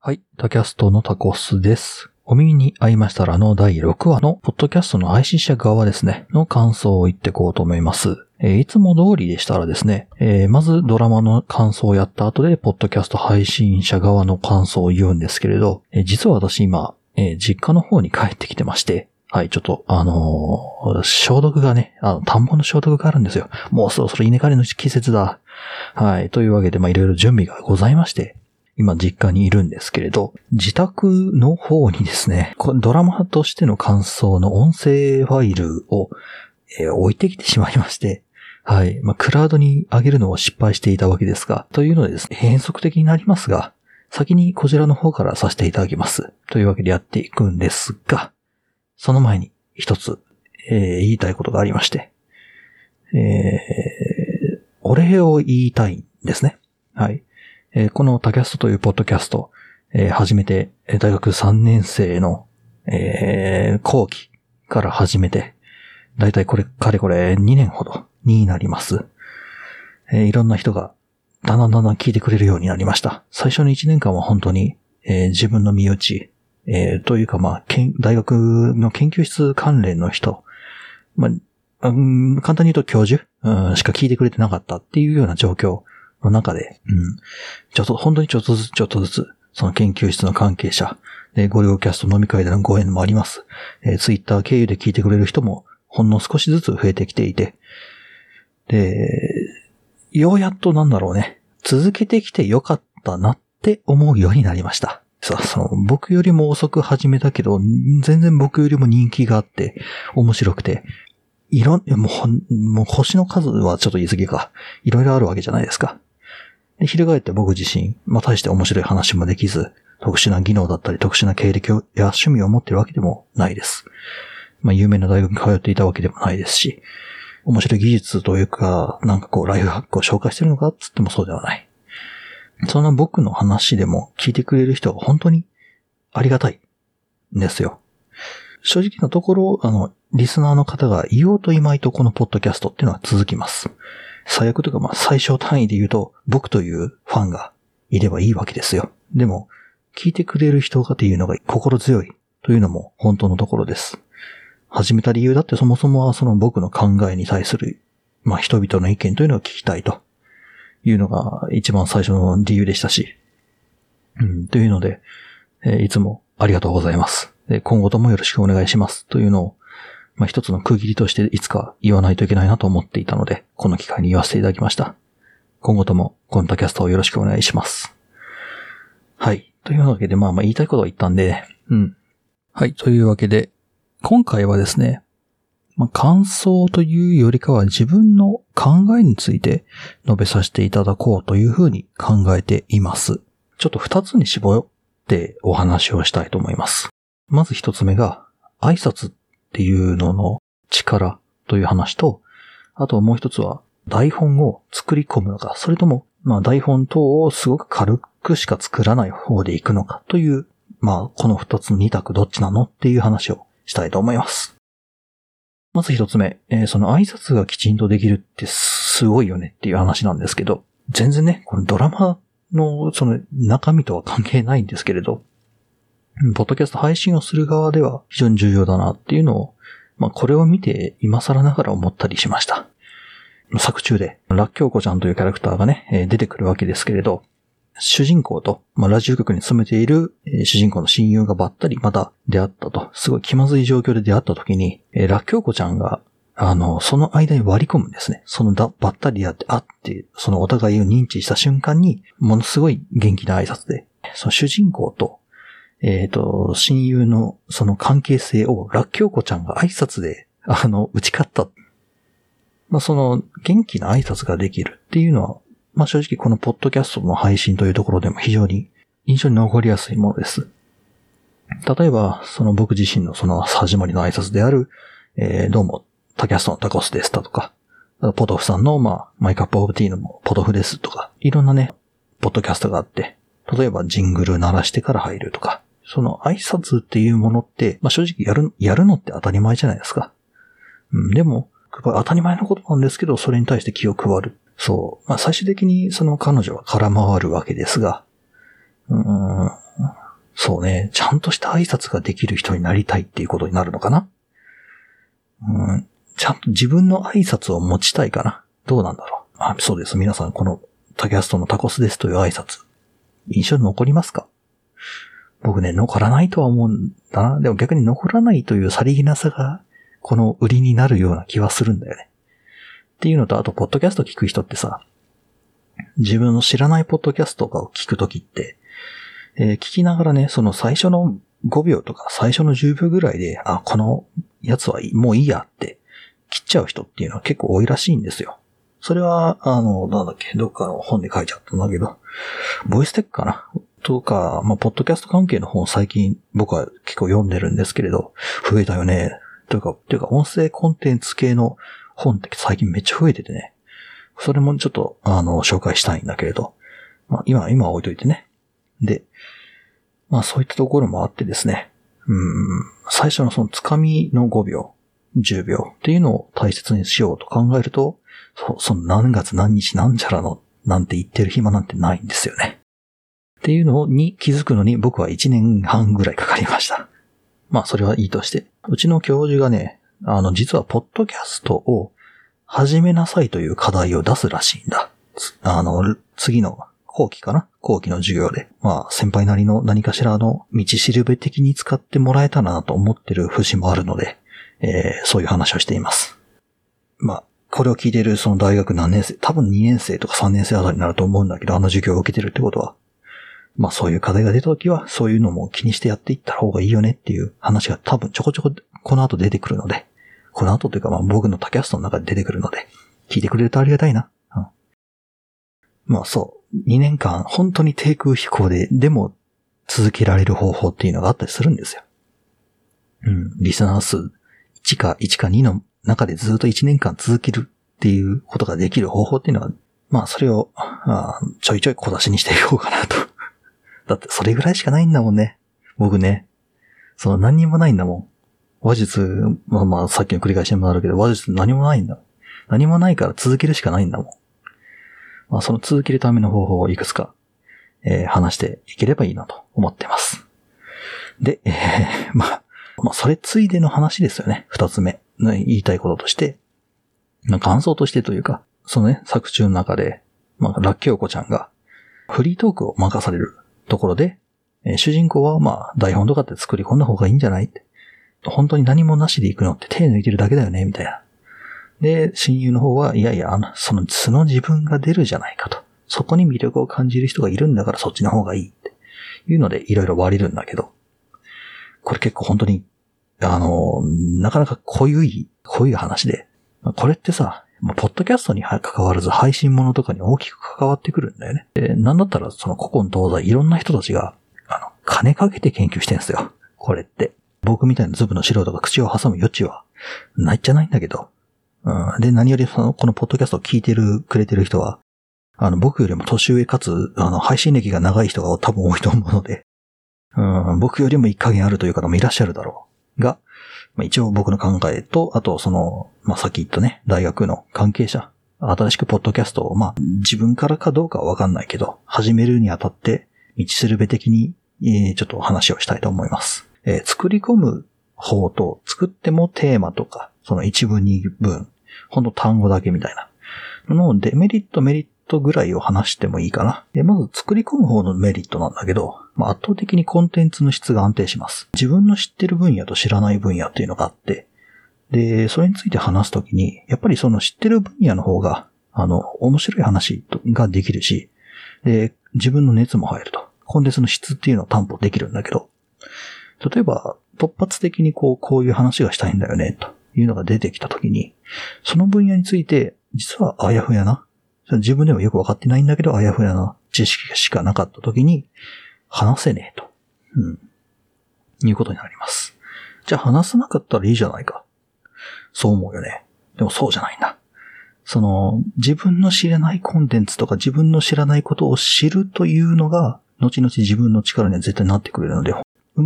はい。タキャストのタコスです。お耳に合いましたらの第6話のポッドキャストの配信者側ですね、の感想を言ってこうと思います。えーいつも通りでしたらですね、えーまずドラマの感想をやった後で、ポッドキャスト配信者側の感想を言うんですけれど、えー実は私今、えー実家の方に帰ってきてまして、はい、ちょっと、あのー消毒がね、あの、田んぼの消毒があるんですよ。もうそろそろ稲刈りの季節だ。はい、というわけで、まあ、いろいろ準備がございまして、今実家にいるんですけれど、自宅の方にですね、ドラマとしての感想の音声ファイルを、えー置いてきてしまいまして、はい。まあ、クラウドに上げるのを失敗していたわけですが、というのでですね、変則的になりますが、先にこちらの方からさせていただきます。というわけでやっていくんですが、その前に一つ、えー言いたいことがありまして、えーお礼を言いたいんですね。はい。えーこのタキャストというポッドキャスト、えー始めて、大学3年生の、えー後期から始めて、だいたいこれ、かれこれ2年ほどになります。えーいろんな人が、だんだんだんだん聞いてくれるようになりました。最初の1年間は本当に、えー自分の身内、えーというかまあ、大学の研究室関連の人、まあ、うん簡単に言うと教授、うんしか聞いてくれてなかったっていうような状況の中で、うん、ちょっと、本当にちょっとずつちょっとずつ、その研究室の関係者、で、ご両キャスト飲み会でのご縁もあります。えーツイッター経由で聞いてくれる人も、ほんの少しずつ増えてきていて、で、ようやっとなんだろうね、続けてきてよかったなって思うようになりました。さあ、その、僕よりも遅く始めたけど、全然僕よりも人気があって、面白くて、いろん、もう、もう星の数はちょっと言い過ぎか。いろいろあるわけじゃないですか。で、翻って僕自身、まあ大して面白い話もできず、特殊な技能だったり特殊な経歴や趣味を持っているわけでもないです。まあ有名な大学に通っていたわけでもないですし、面白い技術というか、なんかこうライフハックを紹介してるのかっつってもそうではない。そんな僕の話でも聞いてくれる人が本当にありがたいんですよ。正直なところ、あの、リスナーの方が言おうといまいとこのポッドキャストっていうのは続きます。最悪というか、まあ、最小単位で言うと、僕というファンがいればいいわけですよ。でも、聞いてくれる人がっていうのが心強いというのも本当のところです。始めた理由だってそもそもはその僕の考えに対する、まあ、人々の意見というのを聞きたいというのが一番最初の理由でしたし、うん、というので、えーいつもありがとうございます。で今後ともよろしくお願いします。というのを、まあ、一つの区切りとしていつか言わないといけないなと思っていたので、この機会に言わせていただきました。今後とも、コンタキャストをよろしくお願いします。はい。というわけで、まあまあ言いたいことは言ったんで、うん。はい。というわけで、今回はですね、まあ、感想というよりかは自分の考えについて述べさせていただこうというふうに考えています。ちょっと二つに絞ってお話をしたいと思います。まず一つ目が、挨拶っっていうのの力という話と、あともう一つは、台本を作り込むのか、それとも、まあ台本等をすごく軽くしか作らない方でいくのかという、まあこの二つの二択どっちなのっていう話をしたいと思います。まず一つ目、えーその挨拶がきちんとできるってすごいよねっていう話なんですけど、全然ね、このドラマのその中身とは関係ないんですけれど、ポッドキャスト配信をする側では非常に重要だなっていうのを、まあこれを見て今更ながら思ったりしました。作中で、ラッキョウコちゃんというキャラクターがね、出てくるわけですけれど、主人公と、まあ、ラジオ局に勤めている、主人公の親友がばったりまた出会ったと、すごい気まずい状況で出会った時に、えーラッキョウコちゃんが、あの、その間に割り込むんですね。そのだ、ばったり出会って、あって、そのお互いを認知した瞬間に、ものすごい元気な挨拶で、その主人公と、えっ、と、親友のその関係性をラッキョウコちゃんが挨拶で、あの、打ち勝った。まあ、その、元気な挨拶ができるっていうのは、まあ、正直このポッドキャストの配信というところでも非常に印象に残りやすいものです。例えば、その僕自身のその始まりの挨拶である、えーどうも、タキャストのタコスですだとか、ポトフさんの、まあ、 My Cup of Tea のポトフですとか、いろんなね、ポッドキャストがあって、例えばジングル鳴らしてから入るとか、その挨拶っていうものって、まあ、正直やる、やるのって当たり前じゃないですか。うん、でも、当たり前のことなんですけど、それに対して気を配る。そう。まあ、最終的にその彼女は空回るわけですが、うーん、そうね、ちゃんとした挨拶ができる人になりたいっていうことになるのかな。うん、ちゃんと自分の挨拶を持ちたいかな。どうなんだろう。あ、そうです。皆さん、このタキャストのタコスですという挨拶、印象に残りますか？僕ね、残らないとは思うんだな。でも逆に残らないというさりげなさが、この売りになるような気はするんだよね。っていうのと、あと、ポッドキャスト聞く人ってさ、自分の知らないポッドキャストとかを聞くときって、えー、聞きながらね、その最初の5秒とか最初の10秒ぐらいで、あ、このやつはもういいやって切っちゃう人っていうのは結構多いらしいんですよ。それは、あの、なんだっけ、どっかの本で書いちゃったんだけど、ボイステックかなとか、まあ、ポッドキャスト関係の本最近僕は結構読んでるんですけれど、増えたよね。というか、というか音声コンテンツ系の本って最近めっちゃ増えててね。それもちょっと、あの、紹介したいんだけれど。まあ、今、今置いといてね。で、まあそういったところもあってですね。うん、最初のそのつかみの5秒、10秒っていうのを大切にしようと考えると、そその何月何日なんちゃらのなんて言ってる暇なんてないんですよね。っていうのに気づくのに僕は1年半ぐらいかかりました。まあそれはいいとして。うちの教授がね、あの実はポッドキャストを始めなさいという課題を出すらしいんだ。あの、次の後期かな？後期の授業で。まあ先輩なりの何かしらの道しるべ的に使ってもらえたらなと思ってる節もあるので、えー、そういう話をしています。まあ、これを聞いているその大学何年生、多分2年生とか3年生あたりになると思うんだけど、あの授業を受けてるってことは、まあそういう課題が出た時は、そういうのも気にしてやっていった方がいいよねっていう話が多分ちょこちょここの後出てくるので、この後というかまあ僕のタキャストの中で出てくるので、聞いてくれるとありがたいな。うん、まあそう、2年間本当に低空飛行で、でも続けられる方法っていうのがあったりするんですよ。うん、リスナー数1か1か2の中でずっと1年間続けるっていうことができる方法っていうのは、まあそれを、あちょいちょい小出しにしていこうかなと。だってそれぐらいしかないんだもんね。僕ね。その何にもないんだもん。話術、まあまあさっきの繰り返しにもなるけど、話術何もないんだ。何もないから続けるしかないんだもん。まあその続けるための方法をいくつか、えー、話していければいいなと思ってます。で、えー、まあ、まあそれついでの話ですよね。二つ目。言いたいこととして、感想としてというか、そのね、作中の中で、まあ、ラッキョウコちゃんが、フリートークを任されるところで、えー、主人公はまあ、台本とかって作り込んだ方がいいんじゃないって。本当に何もなしで行くのって手抜いてるだけだよねみたいな。で、親友の方は、いやいや、あの、その素の自分が出るじゃないかと。そこに魅力を感じる人がいるんだからそっちの方がいいっていうのでいろいろ割れるんだけど、これ結構本当にあの、なかなか濃い、濃い話で、これってさ、ポッドキャストに関わらず配信物とかに大きく関わってくるんだよね。で、なんだったらその古今東西いろんな人たちが、あの、金かけて研究してんすよ。これって。僕みたいなズブの素人が口を挟む余地はないっちゃないんだけど。うん、で、何よりその、このポッドキャストを聞いてる、くれてる人は、あの、僕よりも年上かつ、あの、配信歴が長い人が多分多いと思うので、うん、僕よりも一加減あるという方もいらっしゃるだろう。が、まあ、一応僕の考えと、あとその、まあ、さっき言ったね、大学の関係者、新しくポッドキャストを、まあ、自分からかどうかはわかんないけど、始めるにあたって、道するべ的に、えー、ちょっとお話をしたいと思います。えー、作り込む方と、作ってもテーマとか、その一文二文、ほんと単語だけみたいな。のデメリット、メリットぐらいを話してもいいかな。で、まず作り込む方のメリットなんだけど、まあ、圧倒的にコンテンツの質が安定します。自分の知ってる分野と知らない分野っていうのがあって、で、それについて話すときに、やっぱりその知ってる分野の方が、あの、面白い話ができるし、で、自分の熱も入ると。コンテンツの質っていうのを担保できるんだけど、例えば、突発的にこう、こういう話がしたいんだよね、というのが出てきたときに、その分野について、実はあやふやな、自分でもよくわかってないんだけど、あやふやな知識しかなかった時に、話せねえと。うん。いうことになります。じゃあ話さなかったらいいじゃないか。そう思うよね。でもそうじゃないんだ。その、自分の知らないコンテンツとか自分の知らないことを知るというのが、後々自分の力には絶対なってくれるので、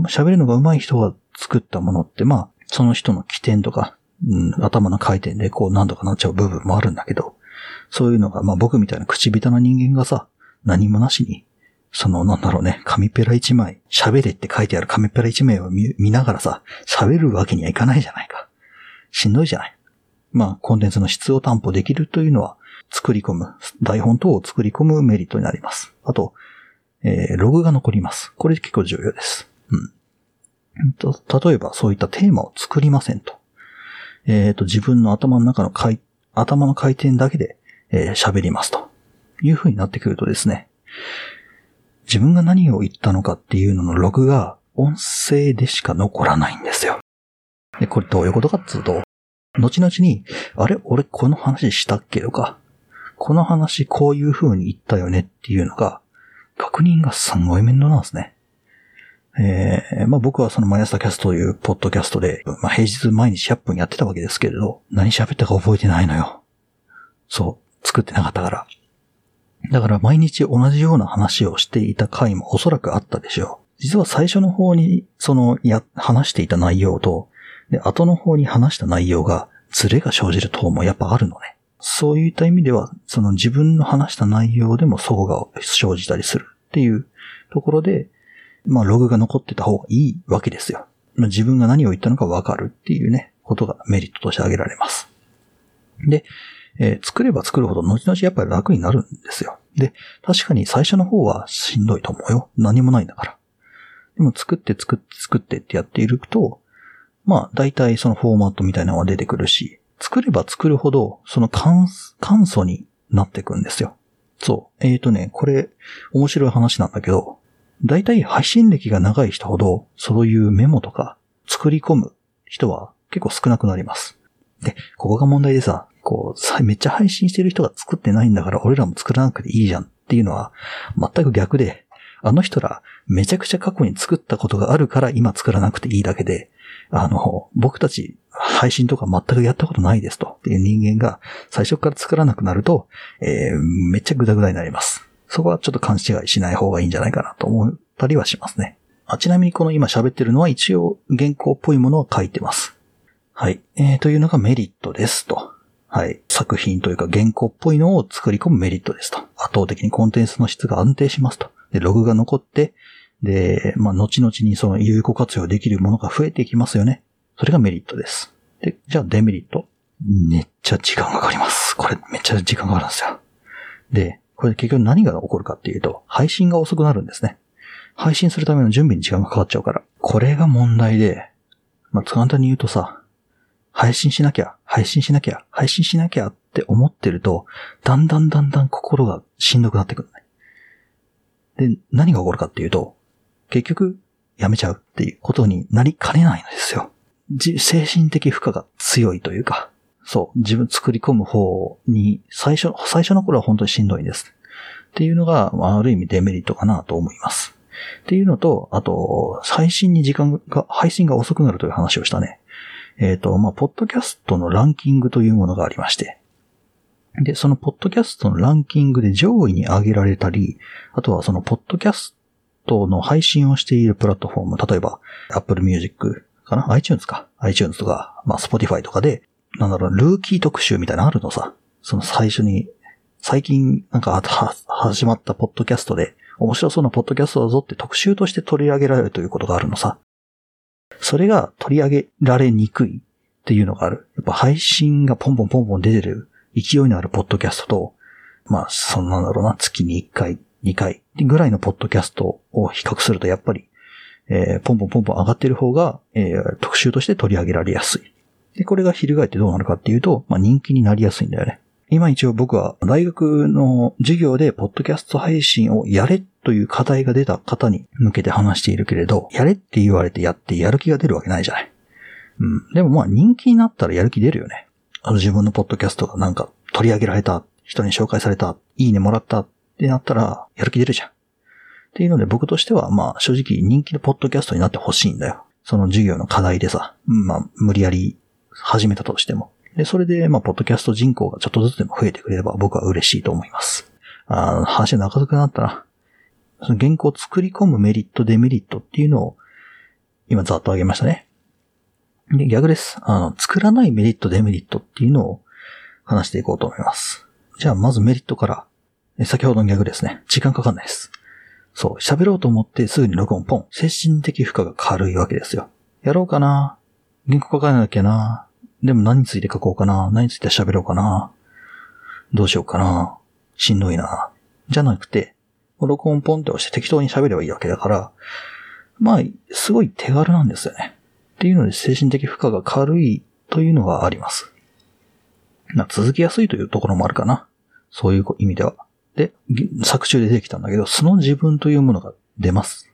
喋るのが上手い人が作ったものって、まあ、その人の起点とか、うん、頭の回転でこう何とかなっちゃう部分もあるんだけど、そういうのが、まあ僕みたいな口下手な人間がさ、何もなしにその、なんだろうね、紙ペラ一枚、喋れって書いてある紙ペラ一枚を見見ながらさ、喋るわけにはいかないじゃないか。しんどいじゃない。まあ、コンテンツの質を担保できるというのは、作り込む、台本等を作り込むメリットになります。あと、えー、ログが残ります。これ結構重要です。うん。例えば、そういったテーマを作りませんと。えっ、ー、と、自分の頭の中の回、頭の回転だけで、えー、喋りますと。いう風になってくるとですね、自分が何を言ったのかっていうののログが音声でしか残らないんですよ。で、これどういうことかっつうと、後々に、あれ？俺この話したっけ？とか、この話こういう風に言ったよねっていうのが、確認がすんごい面倒なんですね。えー、まあ僕はその毎朝キャストというポッドキャストで、まあ平日毎日100分やってたわけですけれど、何喋ったか覚えてないのよ。そう、作ってなかったから。だから毎日同じような話をしていた回もおそらくあったでしょう。実は最初の方に、その、や、話していた内容と、で、後の方に話した内容が、ズレが生じる等もやっぱあるのね。そういった意味では、その自分の話した内容でも齟齬が生じたりするっていうところで、まあログが残ってた方がいいわけですよ。自分が何を言ったのかわかるっていうね、ことがメリットとして挙げられます。で、えー、作れば作るほど後々やっぱり楽になるんですよ。で、確かに最初の方はしんどいと思うよ。何もないんだから。でも作って作って作ってってやっていると、まあ大体そのフォーマットみたいなのが出てくるし、作れば作るほどその簡簡素になっていくんですよ。そう。えっ、ー、とね、これ面白い話なんだけど、大体配信歴が長い人ほどそういうメモとか作り込む人は結構少なくなります。で、ここが問題でさ、こう、めっちゃ配信してる人が作ってないんだから俺らも作らなくていいじゃんっていうのは全く逆で、あの人らめちゃくちゃ過去に作ったことがあるから今作らなくていいだけで、あの、僕たち配信とか全くやったことないですとっていう人間が最初から作らなくなると、えー、めっちゃグダグダになります。そこはちょっと勘違いしない方がいいんじゃないかなと思ったりはしますね。あちなみにこの今喋ってるのは一応原稿っぽいものを書いてます。はい。えー、というのがメリットですと。はい。作品というか原稿っぽいのを作り込むメリットですと。圧倒的にコンテンツの質が安定しますと。で、ログが残って、で、まあ、後々にその有効活用できるものが増えていきますよね。それがメリットです。で、じゃあデメリット。めっちゃ時間かかります。これめっちゃ時間かかるんですよ。で、これ結局何が起こるかっていうと、配信が遅くなるんですね。配信するための準備に時間がかかっちゃうから。これが問題で、まあ、簡単に言うとさ、配信しなきゃ、配信しなきゃ、配信しなきゃって思ってると、だんだんだんだん心がしんどくなってくるね。で、何が起こるかっていうと、結局、やめちゃうっていうことになりかねないのですよ。精神的負荷が強いというか、そう、自分作り込む方に、最初、最初の頃は本当にしんどいんです。っていうのが、ある意味デメリットかなと思います。っていうのと、あと、最新に時間が、配信が遅くなるという話をしたね。えっ、ー、と、まあ、ポッドキャストのランキングというものがありまして、で、そのポッドキャストのランキングで上位に上げられたり、あとはそのポッドキャストの配信をしているプラットフォーム、例えば Apple Music かな ?iTunes か ?iTunes とか、まあ、Spotify とかで、なんだろう、ルーキー特集みたいなのあるのさ。その最初に、最近なんか始まったポッドキャストで、面白そうなポッドキャストだぞって特集として取り上げられるということがあるのさ。それが取り上げられにくいっていうのがある。やっぱ配信がポンポンポンポン出てる勢いのあるポッドキャストと、まあ、そんなんだろうな、月に1回、2回ぐらいのポッドキャストを比較すると、やっぱり、えー、ポンポンポンポン上がってる方が、えー、特集として取り上げられやすい。で、これが翻ってどうなるかっていうと、まあ、人気になりやすいんだよね。今一応僕は大学の授業でポッドキャスト配信をやれという課題が出た方に向けて話しているけれど、やれって言われてやってやる気が出るわけないじゃない。うん。でもまあ人気になったらやる気出るよね。あの自分のポッドキャストがなんか取り上げられた、人に紹介された、いいねもらったってなったらやる気出るじゃん。っていうので僕としてはまあ正直人気のポッドキャストになってほしいんだよ。その授業の課題でさ、まあ無理やり始めたとしても。で、それでまあポッドキャスト人口がちょっとずつでも増えてくれれば僕は嬉しいと思います。あ話長くなったな。その原稿を作り込むメリット、デメリットっていうのを、今ざっと挙げましたね。で、逆です。あの、作らないメリット、デメリットっていうのを話していこうと思います。じゃあ、まずメリットから。先ほどの逆ですね。時間かかんないです。そう、喋ろうと思ってすぐに録音ポン。精神的負荷が軽いわけですよ。やろうかな原稿書かなきゃなでも何について書こうかな何について喋ろうかなどうしようかなしんどいなじゃなくて、録音ポンって押して適当に喋ればいいわけだから、まあ、すごい手軽なんですよね。っていうので精神的負荷が軽いというのがあります。ま、続きやすいというところもあるかな。そういう意味では。で、作中で出てきたんだけど、素の自分というものが出ます。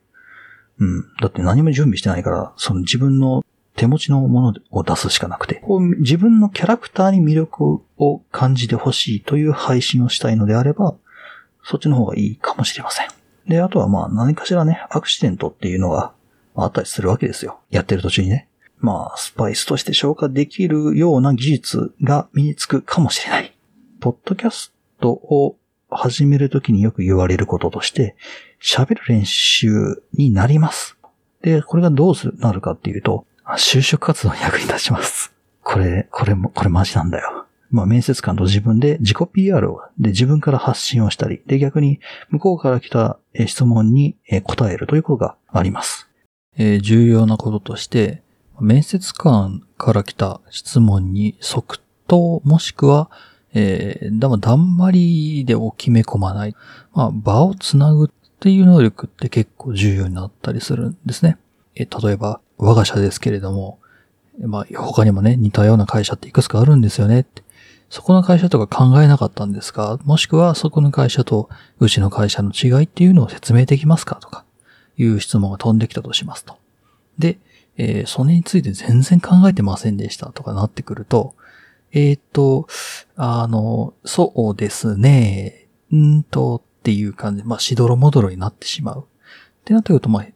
うん。だって何も準備してないから、その自分の手持ちのものを出すしかなくて、こう自分のキャラクターに魅力を感じてほしいという配信をしたいのであれば、そっちの方がいいかもしれません。で、あとはまあ何かしらね、アクシデントっていうのがあったりするわけですよ。やってる途中にね。まあ、スパイスとして消化できるような技術が身につくかもしれない。ポッドキャストを始めるときによく言われることとして、喋る練習になります。で、これがどうするなるかっていうと、就職活動に役に立ちます。これ、これも、これマジなんだよ。まあ、面接官と自分で自己 PR を、で、自分から発信をしたり、で、逆に向こうから来た質問に答えるということがあります。えー、重要なこととして、面接官から来た質問に即答もしくは、えー、だだんまりでを決め込まない。まあ、場をつなぐっていう能力って結構重要になったりするんですね。えー、例えば、我が社ですけれども、まあ、他にもね、似たような会社っていくつかあるんですよね。そこの会社とか考えなかったんですか？もしくはそこの会社とうちの会社の違いっていうのを説明できますか？とかいう質問が飛んできたとしますと。で、えー、それについて全然考えてませんでしたとかなってくると、えっ、と、あの、そうですね、んとっていう感じで、まあ、しどろもどろになってしまう。ってなってくると、まあ、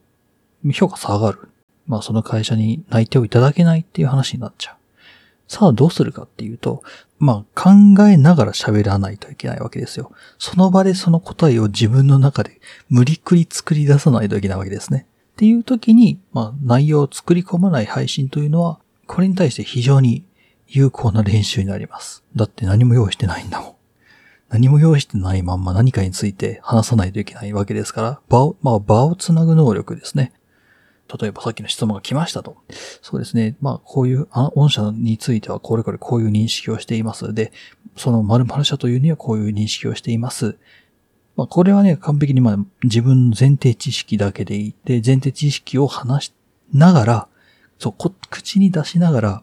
評価下がる。まあ、その会社に内定をいただけないっていう話になっちゃう。さあ、どうするかっていうと、まあ、考えながら喋らないといけないわけですよ。その場でその答えを自分の中で無理くり作り出さないといけないわけですね。っていう時に、まあ、内容を作り込まない配信というのは、これに対して非常に有効な練習になります。だって何も用意してないんだもん。何も用意してないまんま何かについて話さないといけないわけですから、場を、まあ場をつなぐ能力ですね。例えばさっきの質問が来ましたと。そうですね。まあこういうあ御社についてはこれこれこういう認識をしています。で、その〇〇社というにはこういう認識をしています。まあこれはね、完璧にまあ自分の前提知識だけでいて、前提知識を話しながら、そう、口に出しながら、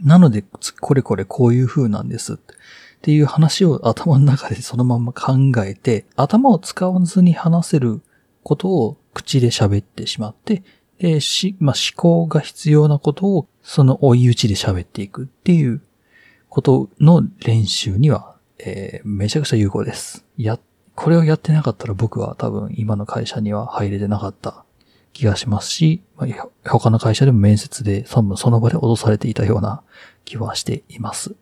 なので、これこれこういう風なんです。っていう話を頭の中でそのまま考えて、頭を使わずに話せることを口で喋ってしまって、で、し、まあ、思考が必要なことをその追い打ちで喋っていくっていうことの練習には、えー、めちゃくちゃ有効です。や、これをやってなかったら僕は多分今の会社には入れてなかった気がしますし、まあ、他の会社でも面接でその場で脅されていたような気はしています。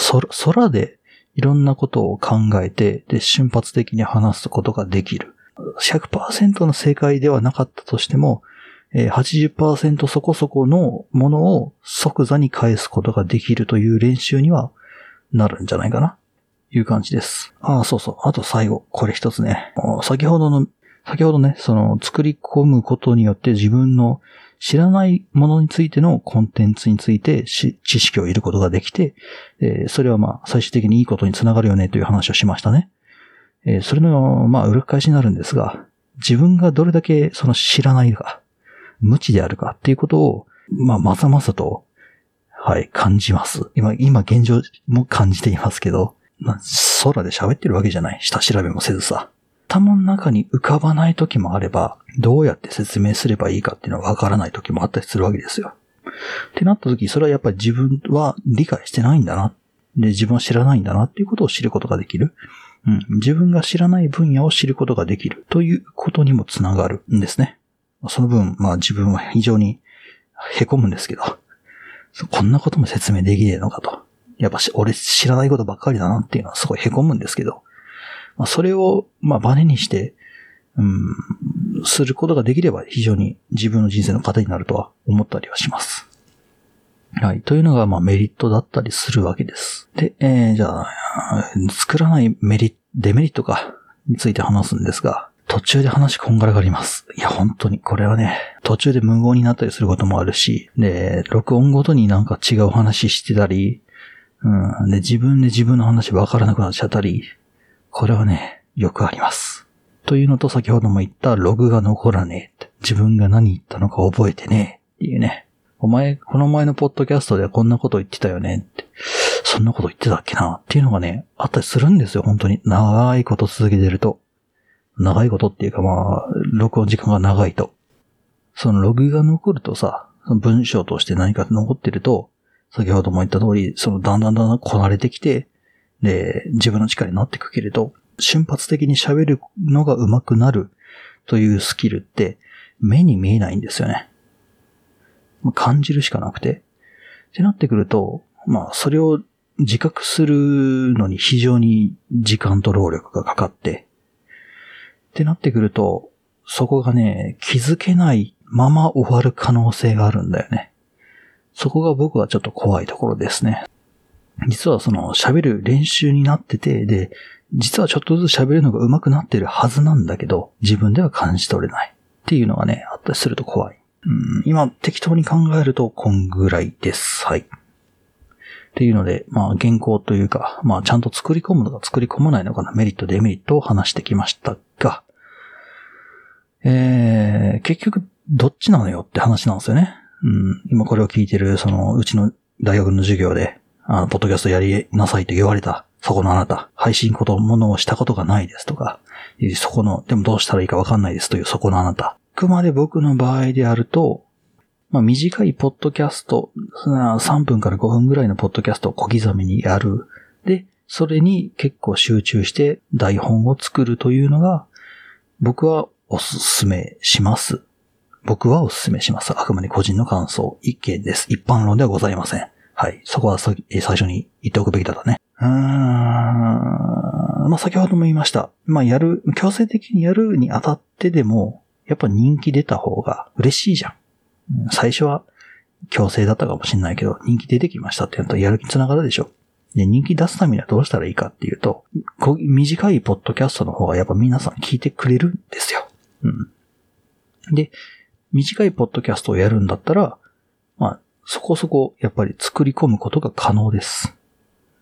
そ空でいろんなことを考えて、で、瞬発的に話すことができる。100%の正解ではなかったとしても、80%そこそこのものを即座に返すことができるという練習にはなるんじゃないかな。いう感じです。ああ、そうそう。あと最後、これ一つね。先ほどの、先ほどね、その作り込むことによって自分の知らないものについてのコンテンツについて知識を得ることができて、それはまあ最終的にいいことにつながるよねという話をしましたね。えそれのまあ裏返しになるんですが、自分がどれだけその知らないか、無知であるかっていうことを、まあまざまざと、はい、感じます。今、今現状も感じていますけど、まあ、空で喋ってるわけじゃない。下調べもせずさ。頭の中に浮かばない時もあれば、どうやって説明すればいいかっていうのはわからない時もあったりするわけですよ。ってなった時、それはやっぱり自分は理解してないんだな。で、自分は知らないんだなっていうことを知ることができる。うん。自分が知らない分野を知ることができるということにもつながるんですね。その分、まあ自分は非常に凹むんですけど、こんなことも説明できねえのかと。やっぱし、俺知らないことばっかりだなっていうのはすごい凹むんですけど、まあ、それを、まあ、バネにして、うん、することができれば非常に自分の人生の糧になるとは思ったりはします。はい。というのが、まあ、メリットだったりするわけです。で、えー、じゃあ、作らないメリット、デメリットか、について話すんですが、途中で話こんがらがります。いや、本当に、これはね、途中で無言になったりすることもあるし、で、録音ごとになんか違う話してたり、うん、で、自分で自分の話わからなくなっちゃったり、これはね、よくあります。というのと、先ほども言ったログが残らねえって。自分が何言ったのか覚えてねえっていうね。お前、この前のポッドキャストでこんなこと言ってたよねって。そんなこと言ってたっけなっていうのがね、あったりするんですよ、本当に。長いこと続けてると。長いことっていうかまあ、録音時間が長いと。そのログが残るとさ、その文章として何か残ってると、先ほども言った通り、そのだんだんだんだんこなれてきて、で、自分の力になっていくけれど、瞬発的に喋るのが上手くなるというスキルって、目に見えないんですよね。感じるしかなくて。ってなってくると、まあ、それを自覚するのに非常に時間と労力がかかって、ってなってくると、そこがね、気づけないまま終わる可能性があるんだよね。そこが僕はちょっと怖いところですね。実はその喋る練習になってて、で、実はちょっとずつ喋るのが上手くなってるはずなんだけど、自分では感じ取れないっていうのがね、あったりすると怖い。うん、今適当に考えるとこんぐらいです。はい。っていうので、まあ原稿というか、まあちゃんと作り込むのか作り込まないのかなメリット、デメリットを話してきましたが、えー、結局どっちなのよ？って話なんですよね。うん、今これを聞いてる、その、うちの大学の授業で、あの、ポッドキャストやりなさいと言われた、そこのあなた、配信ことものをしたことがないですとか、そこの、でもどうしたらいいかわかんないですというそこのあなた。あくまで僕の場合であると、まあ短いポッドキャスト、3分から5分ぐらいのポッドキャストを小刻みにやる。で、それに結構集中して台本を作るというのが、僕はおすすめします。僕はおすすめします。あくまで個人の感想、一見です。一般論ではございません。はい。そこは最初に言っておくべきだったね。うーん。まあ、先ほども言いました。まあ、やる、強制的にやるにあたってでも、やっぱ人気出た方が嬉しいじゃん。うん最初は強制だったかもしれないけど、人気出てきましたってやるとやる気つながるでしょ。で、人気出すためにはどうしたらいいかっていうと、こ短いポッドキャストの方がやっぱ皆さん聞いてくれるんですよ。うん。で、短いポッドキャストをやるんだったら、まあ、そこそこやっぱり作り込むことが可能です。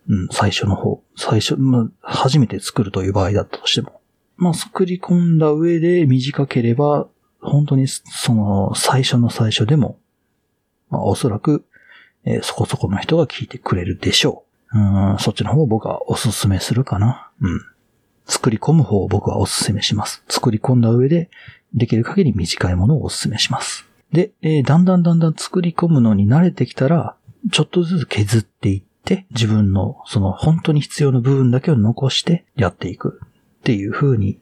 うん、最初の方。最初、まあ、初めて作るという場合だったとしても。まあ、作り込んだ上で短ければ、本当にその最初の最初でも、まあ、おそらく、えーそこそこの人が聞いてくれるでしょう。うん、そっちの方を僕はおすすめするかな。うん。作り込む方を僕はおすすめします。作り込んだ上で、できる限り短いものをおすすめします。で、えーだんだんだんだん作り込むのに慣れてきたら、ちょっとずつ削っていって、自分のその本当に必要な部分だけを残してやっていくっていう風に、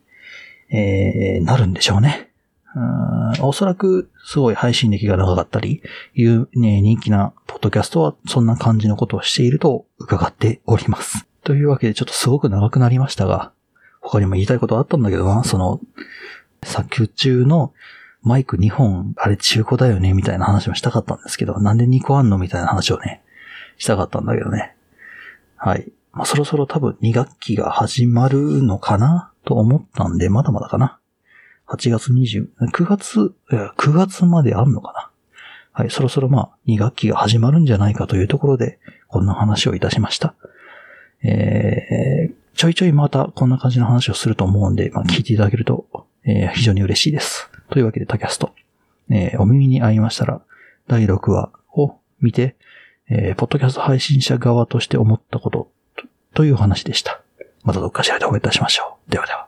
えーなるんでしょうね。うんおそらく、すごい配信歴が長かったり、いう、ね、人気なポッドキャストは、そんな感じのことをしていると伺っております。というわけで、ちょっとすごく長くなりましたが、他にも言いたいことあったんだけどな、その、作中のマイク2本、あれ中古だよね、みたいな話もしたかったんですけど、なんで2個あんの？みたいな話をね、したかったんだけどね。はい。まあ、そろそろ多分2学期が始まるのかなと思ったんで、まだまだかな。8月20、9月、9月まであんのかな。はい、そろそろまあ、2学期が始まるんじゃないかというところで、こんな話をいたしました。えー、ちょいちょいまたこんな感じの話をすると思うんで、まあ、聞いていただけると、えー非常に嬉しいです。というわけで、タキャスト。えーお耳に合いましたら、第6話を見て、えーポッドキャスト配信者側として思ったこと、という話でした。またどっかしらでお会いいたしましょう。ではでは。